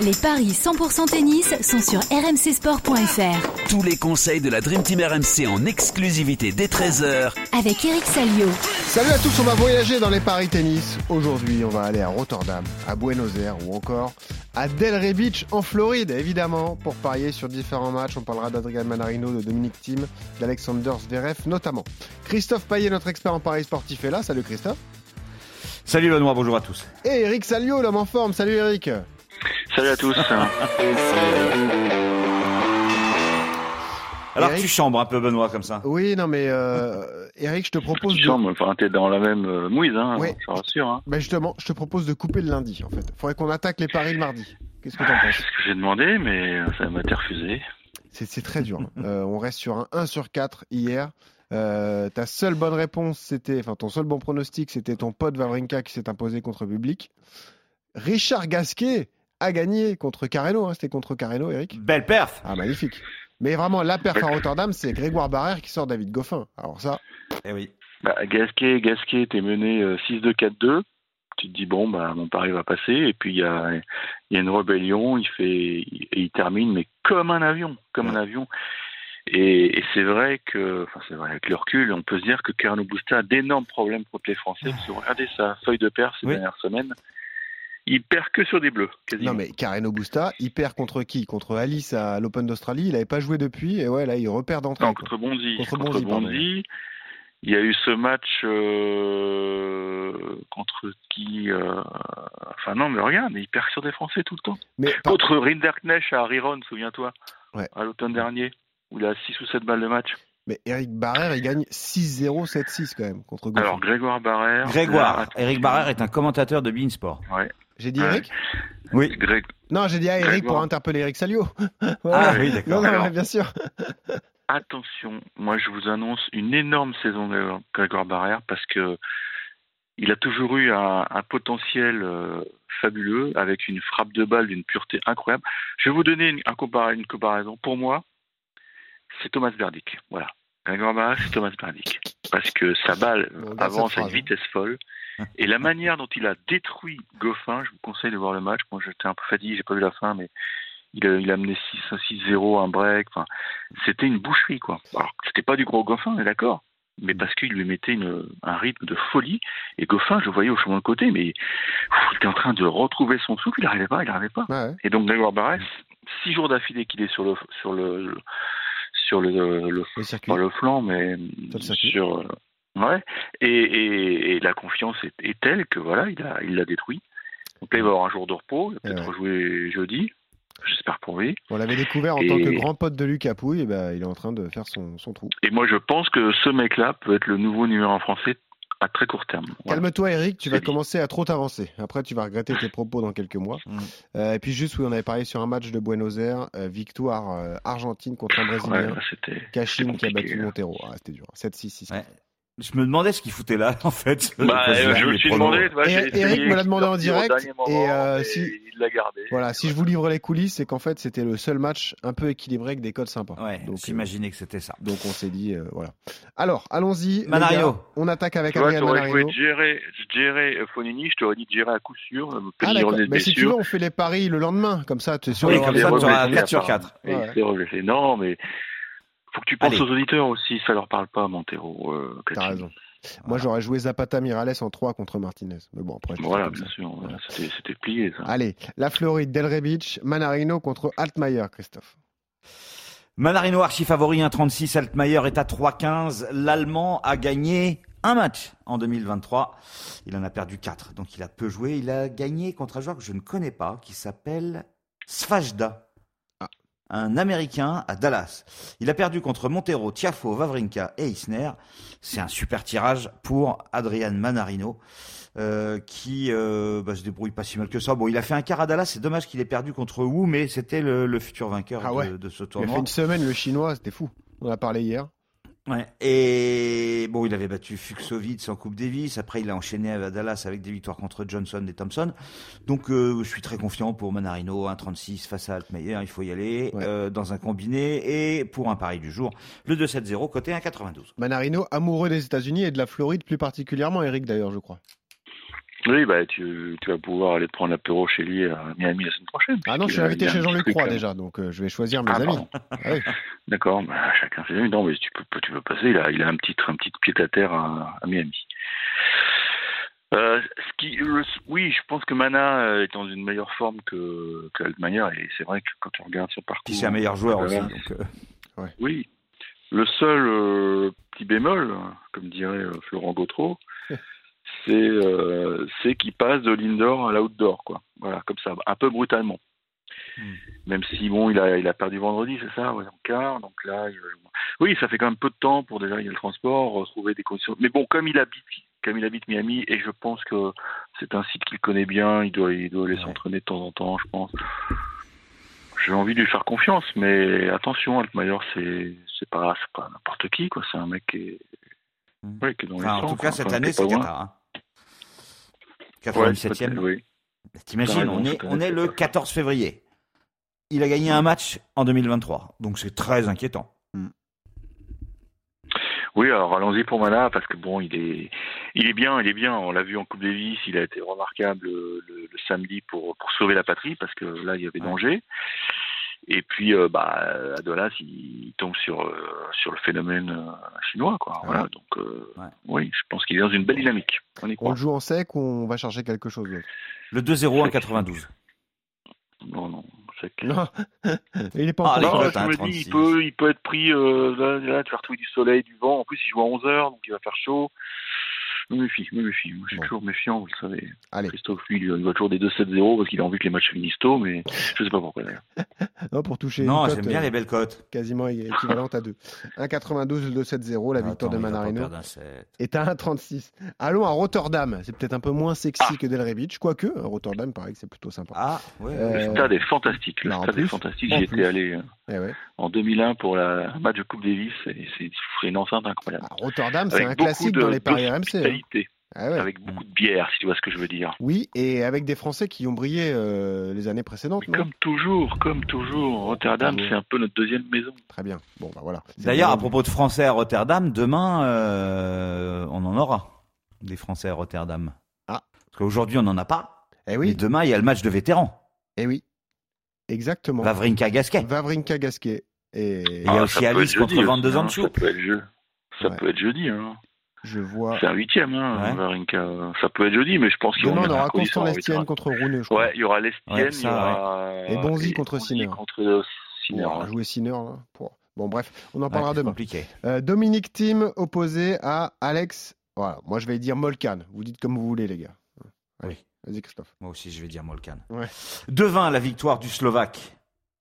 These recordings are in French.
Les paris 100% tennis sont sur rmcsport.fr. Tous les conseils de la Dream Team RMC en exclusivité dès 13h avec Eric Salio. Salut à tous, on va voyager dans les paris tennis. Aujourd'hui, on va aller à Rotterdam, à Buenos Aires ou encore à Delray Beach en Floride, évidemment, pour parier sur différents matchs. On parlera d'Adrian Manarino, de Dominique Thiem, d'Alexander Zverev notamment. Christophe Payet, notre expert en paris sportif, est là. Salut Christophe. Salut Benoît, bonjour à tous. Et Eric Salio, l'homme en forme. Salut Eric. Salut à tous. Alors Eric tu chambres un peu Benoît comme ça. Oui, non mais euh, Eric, je te propose Tu de... sens, enfin, t'es dans la même euh, mouise, hein, Oui. je te rassure. Hein. Ben justement, je te propose de couper le lundi en fait. Faudrait qu'on attaque les paris le mardi. Qu'est-ce que t'en penses? C'est ce que j'ai demandé, mais ça m'a été refusé. C'est c'est très dur. hein. Euh, on reste sur un 1 sur 4 hier. Euh, ta seule bonne réponse, c'était, enfin ton seul bon pronostic, c'était ton pote Vavrinka qui s'est imposé contre public. Richard Gasquet a gagné contre Carreno, hein, c'était contre Carreno, Eric. Belle perf. Ah magnifique. Mais vraiment, la perf à Rotterdam, c'est Grégoire Barrère qui sort David Goffin. Alors ça, Eh oui. Bah, Gasquet, Gasquet, t'es mené euh, 6-2-4-2. Tu te dis, bon, bah, mon pari va passer. Et puis, il y a, il y a une rébellion. Il fait, il termine, mais comme un avion. Comme un avion. Et, et c'est vrai que, enfin, c'est vrai, avec le recul, on peut se dire que Carno Busta a d'énormes problèmes contre les Français. Parce que regardez sa feuille de paire ces Oui. dernières semaines. Il perd que sur des bleus, quasiment. non mais Carreno Busta, il perd contre qui? Contre Alice à l'Open d'Australie? Il n'avait pas joué depuis et ouais, là, il repère d'entrée. Non, contre Bondy. Contre Contre, Bondy. Il y a eu ce match euh, contre qui euh, Enfin non, mais regarde, il perd sur des Français tout le temps. Mais par- Contre Rinderknecht à Riron, souviens-toi, Ouais. à l'automne dernier, où il a 6 ou 7 balles de match. Mais Eric Barrère, il gagne 6-0, 7-6 quand même contre Goffin. Alors Grégoire Barrère. Grégoire. Eric Barrère est un commentateur de Beansport. Ouais. J'ai dit. Eric Oui. Non, j'ai dit à Eric pour interpeller Eric Salio. Ah oui, d'accord. non, Alors. mais bien sûr. Attention, moi je vous annonce une énorme saison de Grégoire Barrère parce que il a toujours eu un, un potentiel euh, fabuleux avec une frappe de balle d'une pureté incroyable. Je vais vous donner une, un compara- une comparaison. Pour moi, c'est Thomas Verdick. Voilà. Grégoire Barrère, c'est Thomas Verdick. Parce que sa balle avance à une hein. vitesse folle. Et la manière dont il a détruit Goffin, je vous conseille de voir le match. Moi, j'étais un peu fatigué, j'ai pas vu la fin, mais il a, il a mené 6 6-0, un break. Enfin, c'était une boucherie, quoi. Alors, c'était pas du gros Goffin, on est d'accord. Mais parce qu'il lui mettait une, un rythme de folie. Et Goffin, je le voyais au chemin de côté, mais pff, il était en train de retrouver son souffle, il n'arrivait pas, il n'arrivait pas. Ouais. Et donc, Grégoire Barrès, six jours d'affilée qu'il est sur le, sur le, le- sur le, le, Le circuit. pas le flanc, mais Sur ouais. Et, et, et la confiance est, est telle que voilà, il a, il l'a détruit. Donc là, il va avoir un jour de repos, il va peut-être ouais. rejouer jeudi. J'espère pour lui. On l'avait découvert en Et- tant que grand pote de Lucas Pouille, et ben, il est en train de faire son, son trou. Et moi, je pense que ce mec-là peut être le nouveau numéro un français à très court terme. Voilà. Calme-toi, Eric, tu vas dit. commencer à trop t'avancer. Après, tu vas regretter tes propos dans quelques mois. Mm. Euh, et puis, juste, oui, on avait parlé sur un match de Buenos Aires, euh, victoire euh, argentine contre un Ouais, Brésilien. c'était. Cachine qui a battu. Montero. Ah, c'était dur. 7-6, 6 Ouais. Je me demandais ce qu'il foutait là, en fait. Bah, euh, je me suis demandé. tu vois, Et- Eric me l'a demandé de en direct, et, euh, si- Il l'a gardé. Voilà, si je vous livre les coulisses, c'est qu'en fait, c'était le seul match un peu équilibré avec des codes sympas. Ouais, Donc, euh, j'imaginais que c'était ça. donc on s'est dit, euh, voilà. Alors, allons-y. gars. On attaque avec Tu Adrien joué Géré, Géré euh, Fonini, je t'aurais dit de gérer à coup sûr. Ah, Mais si tu veux, on fait les paris le lendemain. Comme ça, tu es sûr Oui, comme ça, tu auras reblessé, 4 sur apparemment. 4. Et Ouais. il s'est reblessé. Non, mais faut que tu penses Allez. aux auditeurs aussi, ça leur parle pas, Montero. Euh, T'as raison. Moi, j'aurais joué Zapata Mirales en 3 contre Martinez. Mais bon, après, Voilà, bien ça. sûr. Voilà. C'était c'était plié, ça. Allez, la Floride, Delray Beach, Manarino contre Altmaier, Christophe. Manarino archi favori 1,36, Altmaier est à 3,15. L'Allemand a gagné un match en 2023. Il en a perdu 4, donc il a peu joué. Il a gagné contre un joueur que je ne connais pas, qui s'appelle Svajda. Un Américain à Dallas. Il a perdu contre Montero, Tiafo, Vavrinka et Isner. C'est un super tirage pour Adrian Manarino. euh, qui euh, bah, se débrouille pas si mal que ça. Bon, il a fait un quart à Dallas. C'est dommage qu'il ait perdu contre Wu, mais c'était le, le futur vainqueur Ah de- ouais. de, ce Il a tournoi. fait une semaine, le chinois, c'était fou. On en a parlé hier. Ouais. Et bon, il avait battu Fuxovic en Coupe Davis. Après, il a enchaîné à Dallas avec des victoires contre Johnson et Thompson. Donc, euh, je suis très confiant pour Manarino, 1,36 face à Altmaier. Il faut y aller Ouais. euh, dans un combiné. Et pour un pari du jour, le 2-7-0 côté 1,92. Manarino, amoureux des États-Unis et de la Floride plus particulièrement, Eric d'ailleurs, je crois. Oui, bah, tu, tu vas pouvoir aller te prendre l'apéro chez lui à Miami la semaine prochaine. Ah non, je suis invité chez Jean-Luc Croix déjà, donc euh, je vais choisir mes Ah, amis. Ah oui. D'accord, bah, chacun ses amis. Non, mais tu peux, tu peux passer. Il a, il a un petit, un petit pied à terre à, à Miami. Euh, ce qui, le- oui, je pense que Mana euh, est dans une meilleure forme que, que Altmaier et c'est vrai que quand on regarde son parcours, Puis c'est un meilleur joueur aussi. Donc, euh, Oui. Le seul euh, petit bémol, comme dirait Florent Gautreau, c'est euh, c'est qu'il passe de l'indoor à l'outdoor, quoi. Voilà, comme ça, un peu brutalement. Hmm. Même si bon, il a il a perdu vendredi, c'est ça, ouais, en quart, donc là, il- oui, ça fait quand même peu de temps pour déjà gagner le transport, retrouver des conditions. Mais bon, comme il habite, comme il habite Miami, et je pense que c'est un site qu'il connaît bien, il doit il doit aller s'entraîner de temps en temps, je pense. J'ai envie de lui faire confiance, mais attention, Altmaier, c'est c'est pas c'est pas n'importe qui, quoi. C'est un mec qui est, Hmm. ouais, qui est dans les enfin, en sangs, tout cas, cette année, c'est. Qatar. Hein. Ouais, 87e. peut-être, oui. T'imagines, T'as raison, on est, on est le pas- 14 février. Il a gagné un match en 2023, donc c'est très inquiétant. Oui, alors allons-y pour Mana parce que bon, il est, il est bien, il est bien. On l'a vu en Coupe Davis, il a été remarquable le, le- le samedi pour pour sauver la patrie parce que là il y avait Ouais. danger. Et puis euh, bah à Dolas, il tombe sur euh, sur le phénomène euh, chinois quoi. Ouais. Voilà, donc euh, Ouais. oui, je pense qu'il est dans une belle dynamique. On y On croit. le joue en sec ou on va chercher quelque chose d'autre Le 2-0 en 92. Non, non, Non, il est pas Ah, en les Non, confiance. cotes, hein, je me 36. dis, il peut, il peut être pris, euh, là, là, tu vas retrouver du soleil, du vent. En plus, il joue à 11h, donc il va faire chaud. Je me méfie, je me méfie. Moi, je suis Bon. toujours méfiant, vous le savez. Allez. Christophe, lui, il va toujours des 2-7-0 parce qu'il a envie que les matchs finissent tôt, mais je sais pas pourquoi d'ailleurs. Non, pour toucher une Non, cote, j'aime bien euh, les belles cotes. quasiment équivalente à 2. 1,92 le 2-7-0, la victoire Attends, de Manarino est à 1,36. Allons à Rotterdam. C'est peut-être un peu moins sexy Ah. que Del Rebic, quoique à Rotterdam, pareil que c'est plutôt sympa. Ah, ouais. Euh, Le stade est fantastique. Le bah, en stade plus, est fantastique. J'y étais allé euh, Eh ouais. en 2001 pour la match de Coupe Davis. et C'est une enceinte incroyable. Ah, Rotterdam, c'est un classique de- dans les paris RMC. hein. Ah ouais. Avec beaucoup de bière, si tu vois ce que je veux dire. Oui, et avec des Français qui ont brillé euh, les années précédentes. Comme toujours, comme toujours, Rotterdam, Bravo. c'est un peu notre deuxième maison. Très bien. Bon, bah voilà. D'ailleurs, à propos de Français à Rotterdam, demain, euh, on en aura des Français à Rotterdam. Ah. Parce qu'aujourd'hui, on n'en a pas. Eh Mais oui, demain, il y a le match de vétérans. eh oui. Exactement. Vavrinka Gasquet. Vavrinka Gasquet. Et il y a Ah, aussi Alice contre jeudi Van aussi, de hein. Ça peut être jeu. Ça Ouais. peut être jeudi. Hein. Je vois. C'est un huitième, hein, Ouais. Varinka. Ça peut être jeudi, mais je pense qu'ils vont Demain, on aura Constant Lestienne contre Rouneux, je crois. Ouais, il y aura Lestienne, Ouais, il y aura... Et Bonzi contre Sinner. contre euh, Sinner. On va ouais. jouer Sinner, là. Pour- Bon, bref, on en Ouais, parlera c'est demain. compliqué. Euh, Dominique Thiem opposé à Alex. Voilà, moi je vais dire Molkan. Vous dites comme vous voulez, les gars. Allez, vas-y, Christophe. Moi aussi, je vais dire Molkan. Ouais. 2-20, la victoire du Slovaque.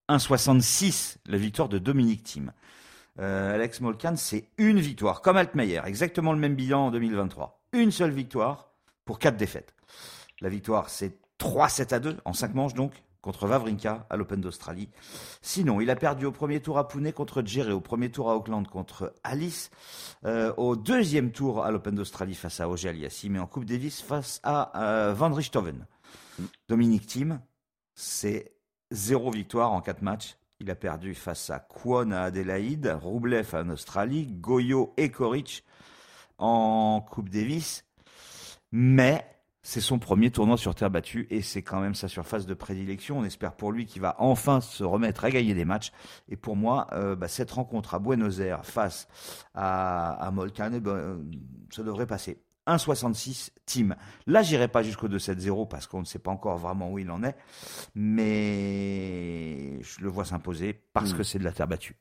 1,66, la victoire de Dominique Thiem. Euh, Alex Molkan, c'est une victoire, comme Altmaier, exactement le même bilan en 2023. Une seule victoire pour quatre défaites. La victoire, c'est 3-7 à 2, en 5 manches donc, contre Vavrinka à l'Open d'Australie. Sinon, il a perdu au premier tour à Pune contre Djere, au premier tour à Auckland contre Alice, euh, au deuxième tour à l'Open d'Australie face à Auger Aliassime et en Coupe Davis face à euh, Van Richthoven. Dominique Thiem, c'est zéro victoire en quatre matchs. Il a perdu face à Kwon à Adélaïde, Roublev en Australie, Goyo et Koric en Coupe Davis. Mais c'est son premier tournoi sur terre battue et c'est quand même sa surface de prédilection. On espère pour lui qu'il va enfin se remettre à gagner des matchs. Et pour moi, euh, bah, cette rencontre à Buenos Aires face à, à eh ben, euh, ça devrait passer. 1,66 team. Là, j'irai pas jusqu'au 2-7-0 parce qu'on ne sait pas encore vraiment où il en est, mais je le vois s'imposer parce Mm. que c'est de la terre battue.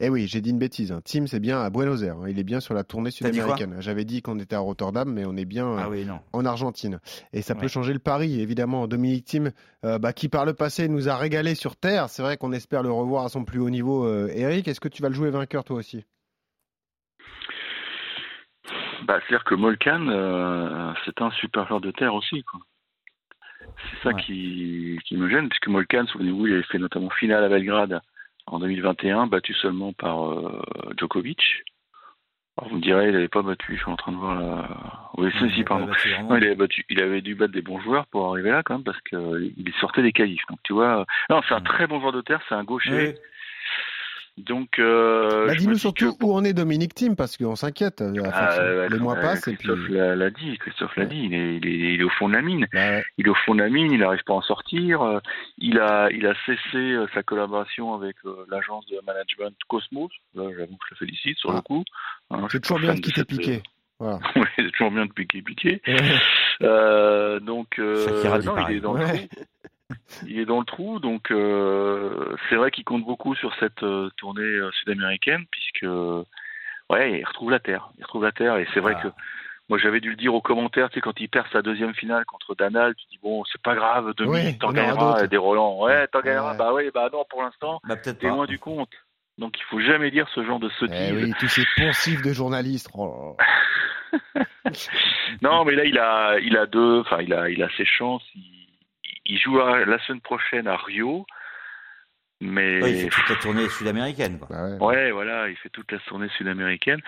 Eh oui, j'ai dit une bêtise. Hein. Thiem, c'est bien à Buenos Aires. hein. Il est bien sur la tournée sud-américaine. J'avais dit qu'on était à Rotterdam, mais on est bien euh, Ah oui, en Argentine. Et ça peut changer le pari, évidemment. Dominique Thiem, euh, bah, qui par le passé nous a régalé sur Terre. C'est vrai qu'on espère le revoir à son plus haut niveau. Euh, Eric, est-ce que tu vas le jouer vainqueur toi aussi? Bah, C'est-à-dire que Molkan, euh, c'est un super joueur de terre aussi. quoi. C'est ça Ouais. qui, qui me gêne, puisque Molkan, souvenez-vous, il avait fait notamment finale à Belgrade en 2021, battu seulement par euh, Djokovic. Alors vous me direz, il n'avait pas battu, je suis en train de voir la... Oui, si, si, pardon. Non, il avait, battu, il avait dû battre des bons joueurs pour arriver là quand même parce qu'il sortait des qualifs. Donc tu vois, non, c'est un Mm. très bon joueur de terre, c'est un gaucher. Oui. Donc, euh, Bah, Dis-nous dis surtout que- où en est Dominique Thiem, parce qu'on s'inquiète. Ah, ouais, les mois ouais, passent puis. Christophe l'a dit, Christophe l'a Ouais. dit, il est, il, est, il est au fond de la mine. Bah ouais. Il est au fond de la mine, il n'arrive pas à en sortir. Euh, Il a, il a cessé euh, sa collaboration avec euh, l'agence de management Cosmos. Là, j'avoue que je le félicite sur Ah. le coup. Hein, C'est toujours bien de quitter cette, Piqué. Voilà. euh, c'est toujours bien de piquer, piquer. Ouais. Euh, donc, euh, non, il est dans Ouais. le trou. Il est dans le trou, donc euh, c'est vrai qu'il compte beaucoup sur cette euh, tournée euh, sud-américaine, puisque ouais, il retrouve la terre. Il retrouve la terre, et c'est vrai Ah. que moi j'avais dû le dire aux commentaires, tu sais, quand il perd sa deuxième finale contre Danal, tu dis bon, c'est pas grave, demi, Oui, t'en gagneras, des Roland, ouais, t'en gagneras, Ouais. bah oui, bah non, pour l'instant, Bah t'es loin du compte. Donc il faut jamais dire ce genre de Eh sottise. oui, tous ces poncifs de journalistes. Oh. Non, mais là il a, il a deux, enfin il a, il a ses chances. Il, il joue à- la semaine prochaine à Rio, mais Ouais, il fait toute la tournée sud-américaine. Quoi. Bah ouais. ouais, voilà, il fait toute la tournée sud-américaine.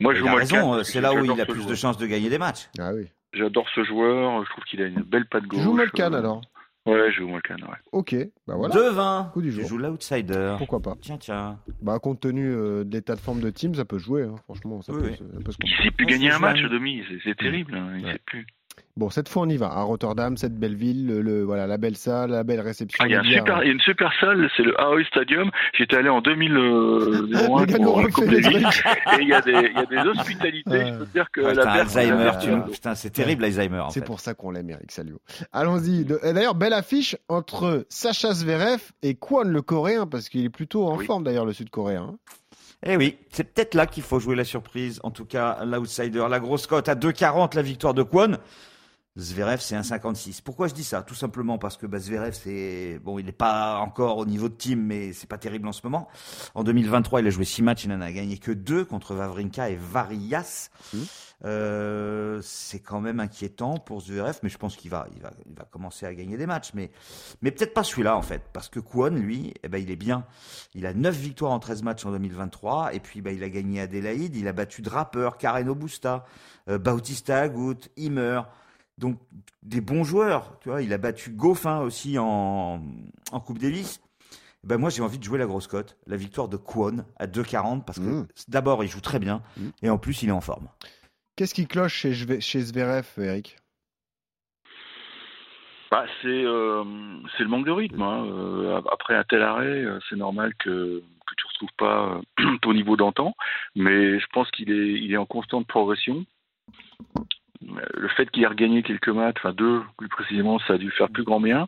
Moi, je il joue a Molkan raison, euh, c'est là où il a plus de chances de gagner des matchs. Ah oui. J'adore ce joueur. Je trouve qu'il a une belle patte Tu gauche. joues Molkan Euh, alors Ouais, je joue Molkan. Ouais. Ok, bah voilà. 2-20. Coup du Tu jour. joues l'outsider. Pourquoi pas Tiens, tiens. Bah compte tenu euh, de l'état de forme de team, ça peut se jouer. hein. Franchement, ça Oui, peut, oui. se- ça peut se Il comprendre. sait plus gagner un match. Domi. C'est- C'est terrible. hein, Il Ouais. sait plus. Bon, cette fois on y va. À Rotterdam, cette belle ville, le, le- voilà, la belle salle, la belle réception. Ah, il y a un super, hein. il y a une super salle. C'est le Aoi Stadium. J'étais allé en 2001 Les gars nous pour la refait Coupe des Davis. trucs. Et il y a des, il y a des hospitalités. Ouais. Je peux te dire que Ouais, la putain, personne- Alzheimer, tu Putain, c'est terrible l'Alzheimer en C'est pour ça qu'on l'aime, Eric Salio. Allons-y. D'ailleurs, belle affiche entre Sacha Zverev et Kwon, le coréen, parce qu'il est plutôt en Oui. forme d'ailleurs, le sud-coréen. hein. Eh oui, c'est peut-être là qu'il faut jouer la surprise. En tout cas, l'outsider, la grosse cote à 2,40 la victoire de Kwon. Zverev, c'est 1,56. Pourquoi je dis ça? Tout simplement parce que bah, Zverev, c'est bon, il n'est pas encore au niveau de team, mais c'est pas terrible en ce moment. En 2023, il a joué 6 matchs, il n'en a gagné que 2 contre Vavrinka et Varias. Mmh. Euh, c'est quand même inquiétant pour Zverev, mais je pense qu'il va, il va, il va commencer à gagner des matchs, mais, mais peut-être pas celui-là en fait, parce que Kwon, lui, eh ben, il est bien. Il a 9 victoires en 13 matchs en 2023, et puis bah, il a gagné Adélaïde, il a battu Draper, Carreno Busta, euh, Bautista Agut, Himmer, donc des bons joueurs, tu vois. Il a battu Goffin aussi en, en Coupe Davis. Ben moi j'ai envie de jouer la grosse cote, la victoire de Kwon à 2,40 parce que Mmh. d'abord il joue très bien Mmh. et en plus il est en forme. Qu'est-ce qui cloche chez, chez Zverev, Eric? Bah, c'est euh, c'est le manque de rythme. hein. Euh, après un tel arrêt, euh, c'est normal que que tu retrouves pas ton niveau d'antan, mais je pense qu'il est il est en constante progression. Euh, Le fait qu'il ait regagné quelques matchs, enfin deux plus précisément, ça a dû faire plus grand bien.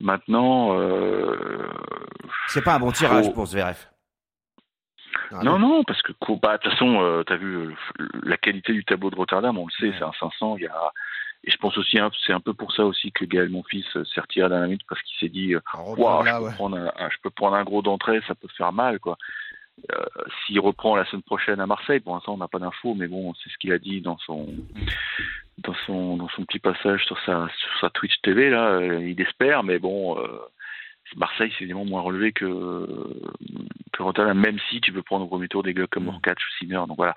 Maintenant, euh, C'est pas un bon tirage Faut- pour Zverev. Ah, non, non, parce que bah, de toute façon, tu as vu euh, la qualité du tableau de Rotterdam, on le sait, c'est un 500. Il y a, et je pense aussi, hein, c'est un peu pour ça aussi que Gaël, mon fils, euh, s'est retiré d'un minute parce qu'il s'est dit, euh, reprendre je, peux ouais. prendre un, un- je peux prendre un gros d'entrée, ça peut faire mal, quoi. Euh, S'il reprend la semaine prochaine à Marseille, pour l'instant on n'a pas d'infos, mais bon, c'est ce qu'il a dit dans son dans son dans son petit passage sur sa sur sa Twitch TV là. euh, il espère, mais bon, euh, Marseille c'est évidemment moins relevé que que Rotterdam, même si tu peux prendre au premier tour des gars comme Mm. Orkac ou Sinner, donc voilà.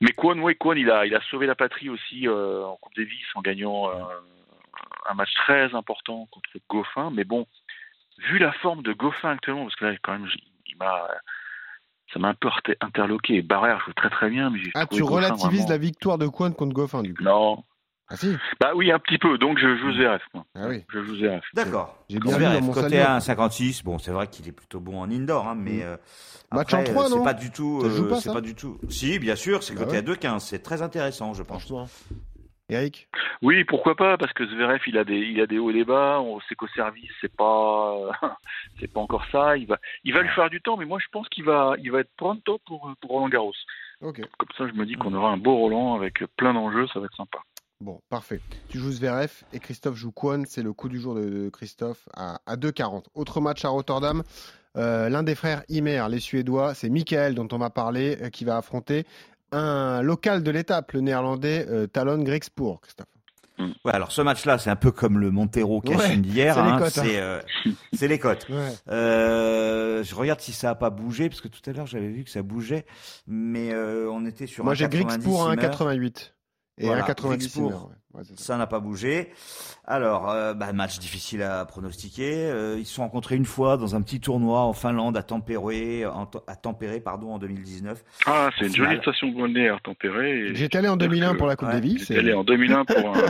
Mais Kwon, oui, Kwon, il a il a sauvé la patrie aussi en Coupe Davis en gagnant un match très important contre Goffin, mais bon, vu la forme de Goffin actuellement, parce que là, quand même, il m'a, ça m'a un peu interloqué. Barrère joue très très bien, mais Ah, tu relativises vraiment- la victoire de Kwon contre Goffin, du coup Non. Ah si Bah oui, un petit peu. Donc je joue Zverev. moi. Ah oui. Je joue Zverev. D'accord. J'ai bien vu mon côté salaire. à 1,56. Bon, c'est vrai qu'il est plutôt bon en indoor, hein, mais Mm. euh, Match après, en trois, euh, c'est non pas du tout. Euh, pas, c'est ça pas du tout. Si, bien sûr, c'est Bah côté ouais. à 2,15. C'est très intéressant, je pense. Eric? Oui, pourquoi pas Parce que Zverev, il a des, il a des hauts et des bas. On sait qu'au service, c'est pas, c'est pas encore ça. Il va, il va lui faire du temps, mais moi je pense qu'il va, il va être pronto pour pour Roland Garros. Ok. Comme ça, je me dis qu'on aura un beau Roland avec plein d'enjeux. Ça va être sympa. Bon, parfait. Tu joues Zverev et Christophe joue Kwon. C'est le coup du jour de, de Christophe à, à 2,40. Autre match à Rotterdam. Euh, L'un des frères Imer, les Suédois, c'est Michael dont on va parler, euh, qui va affronter un local de l'étape, le néerlandais euh, Talon Grexpoor, Christophe. Mm. Ouais, alors ce match-là, c'est un peu comme le Montero Cachine ouais, d'hier. C'est les, hein. hein. euh, les cotes. Euh, je regarde si ça a pas bougé, parce que tout à l'heure j'avais vu que ça bougeait, mais euh, on était sur. Moi j'ai Grix pour hein, 88. Et Voilà, 1,90 Grixpour. Sinner, ouais. Ouais, c'est ça. N'a pas bougé. Alors, euh, bah, match difficile à pronostiquer. Euh, ils se sont rencontrés une fois dans un petit tournoi en Finlande à Tempéré, en, à Tempéré pardon, en 2019. Ah, c'est une Final. jolie station balnéaire tempérée. et- J'étais allé en 2001 pour la Coupe Ouais, Davis. J'étais allé en 2001 pour un,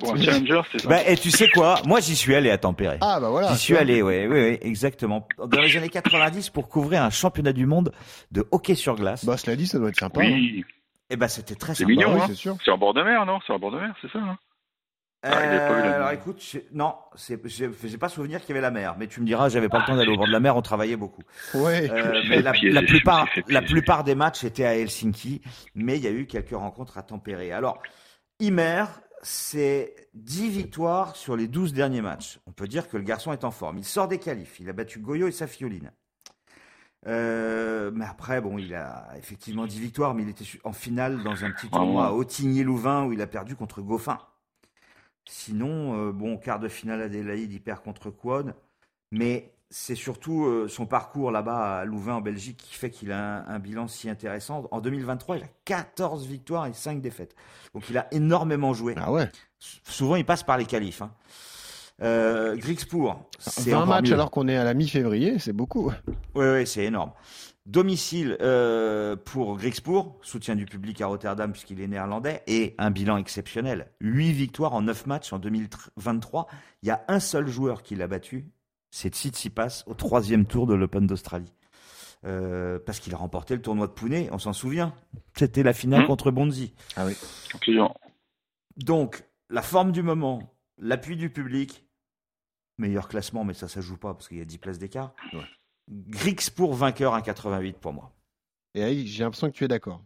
pour un Challenger, c'est ça Bah, et tu sais quoi? Moi, j'y suis allé à Tempéré. Ah bah voilà. J'y suis allé, oui, oui, oui, exactement. Dans les années 90, pour couvrir un championnat du monde de hockey sur glace. Bah cela dit, ça doit être sympa. hein. Et ben, c'était très C'est sympa. mignon, oui, hein. c'est sûr. c'est en bord de mer, non? C'est en bord de mer, c'est ça hein? Euh, Ah, la alors écoute, non, j'ai j'ai pas souvenir qu'il y avait la mer, mais tu me diras, j'avais pas le temps d'aller au bord de la mer, on travaillait beaucoup. Ouais. Euh, mais la, plupart, la plupart des matchs étaient à Helsinki, mais il y a eu quelques rencontres à Tempéré. Alors, Imer, c'est 10 victoires sur les 12 derniers matchs. On peut dire que le garçon est en forme. Il sort des qualifs. Il a battu Goyo et Safioline. Euh, mais après, bon, il a effectivement 10 victoires, mais il était en finale dans un petit tournoi à Autigny-Louvain où il a perdu contre Goffin. Sinon, euh, bon, quart de finale Adélaïde, il perd contre Quad. Mais c'est surtout euh, son parcours là-bas à Louvain en Belgique qui fait qu'il a un, un bilan si intéressant. En 2023, il a 14 victoires et 5 défaites. Donc il a énormément joué. Ah ouais. Souvent, il passe par les qualifs. Hein. Euh, c'est 20 encore matchs mieux. alors qu'on est à la mi-février, c'est beaucoup. Oui, oui, c'est énorme. Domicile euh, pour Grixpour, soutien du public à Rotterdam puisqu'il est néerlandais, et un bilan exceptionnel. 8 victoires en 9 matchs en 2023. Il y a un seul joueur qui l'a battu, c'est Tsitsipas au troisième tour de l'Open d'Australie. Euh, parce qu'il a remporté le tournoi de Pune, on s'en souvient. C'était la finale Mhm. contre Bonzi. Client. Donc, la forme du moment, l'appui du public, meilleur classement, mais ça, ça joue pas parce qu'il y a 10 places d'écart. Grixpour vainqueur 1,88 pour moi. Et j'ai l'impression que tu es d'accord.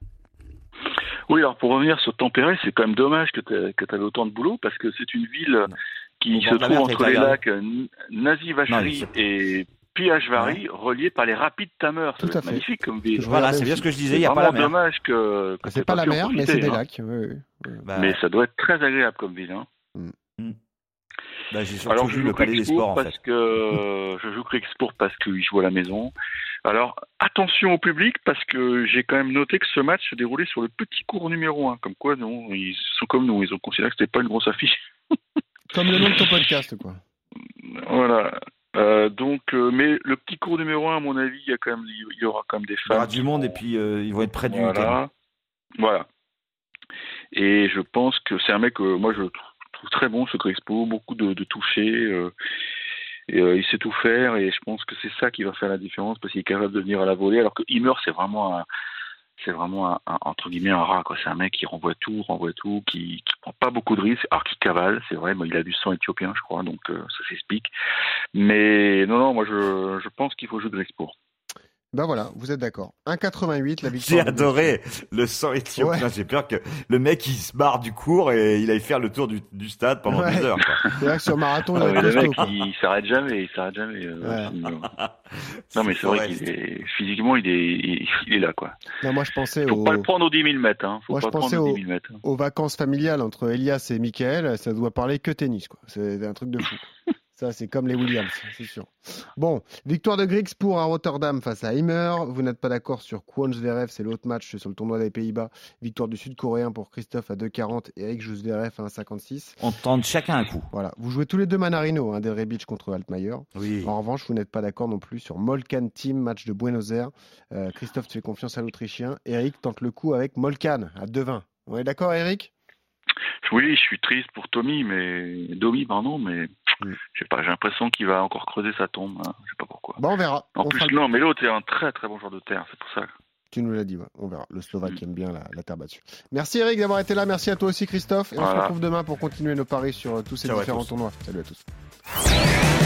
Oui, alors pour revenir sur Tempéré, c'est quand même dommage que tu avais autant de boulot parce que c'est une ville qui se trouve entre les lacs euh, Nazivashri Non, et Piashvari, reliés par les rapides Tamer. Tout C'est à fait. magnifique comme ville. Voilà, c'est bien ce que je disais, C'est il n'y a pas la mer. dommage que, que Ah, C'est pas la mer, mais c'est des hein. lacs. oui, oui. Bah, Mais ça doit être très agréable comme ville. Hein. Bah, j'ai surtout Alors je vu joue le palais des sports en parce fait. que je joue Grixpour parce qu'il joue à la maison. Alors attention au public parce que j'ai quand même noté que ce match se déroulait sur le petit cours numéro 1. Comme quoi, non, ils sont comme nous, ils ont considéré que c'était pas une grosse affiche. Comme le nom de ton podcast, quoi. Voilà. Euh, donc, euh, mais le petit cours numéro 1, à mon avis, il y a quand même, il y aura quand même des Il y aura du monde et puis euh, ils vont être près du terrain. Voilà. Voilà. Et je pense que c'est un mec que moi je très bon ce Crespo, beaucoup de, de euh, et, euh, il sait tout faire et je pense que c'est ça qui va faire la différence parce qu'il est capable de venir à la volée alors que Himmer c'est vraiment un c'est vraiment un, entre guillemets un rat c'est un mec qui renvoie tout renvoie tout qui qui prend pas beaucoup de risques alors qu'il cavale c'est vrai mais il a du sang éthiopien je crois donc euh, ça s'explique. Mais non non moi je pense qu'il faut jouer Crespo Ben voilà, vous êtes d'accord. 1,88 la victoire. J'ai adoré le sang éthiopien. J'ai peur que le mec il se barre du cours et il aille faire le tour du, du stade pendant Ouais. deux heures. C'est vrai que sur marathon, il Ah, a mais le costaud, mec, quoi. il s'arrête jamais, il s'arrête jamais. euh, Ouais. Non, mais c'est vrai qu'il est physiquement, il est, il, il est là, quoi. Non, moi, je pensais Faut au- pas le prendre aux 10 000 mètres, hein. Faut Moi, pas je le pensais prendre aux au- 10 000 mètres. hein. aux vacances familiales entre Elias et Michael, ça doit parler que tennis, quoi. C'est un truc de fou. Ça, c'est comme les Williams, c'est sûr. Bon, victoire de Griggs pour à Rotterdam face à Heimer. Vous n'êtes pas d'accord sur Kwon Zverev, c'est l'autre match sur le tournoi des Pays-Bas. Victoire du Sud-Coréen pour Christophe à 2,40 et Eric Zverev à 1,56. On tente chacun un coup. Voilà, vous jouez tous les deux Manarino, hein, Del Rebic contre Altmaier. Oui. En revanche, vous n'êtes pas d'accord non plus sur Molkan Team, match de Buenos Aires. Euh, Christophe, tu fais confiance à l'Autrichien. Eric tente le coup avec Molkan à 2,20. On est d'accord, Eric? Oui, je suis triste pour Tommy, mais Domi, pardon, mais Mm. je sais pas, j'ai l'impression qu'il va encore creuser sa tombe. Hein. Je sais pas pourquoi. Bon, on verra. En On plus, non, mais l'autre est un très très bon joueur de terre, c'est pour ça. Tu nous l'as dit, ouais. on verra. Le Mm. Slovaque aime bien la, la terre battue. Merci Eric d'avoir été là. Merci à toi aussi, Christophe. Et on se retrouve demain pour continuer nos paris sur euh, tous ces Ciao différents tous. tournois. Salut à tous.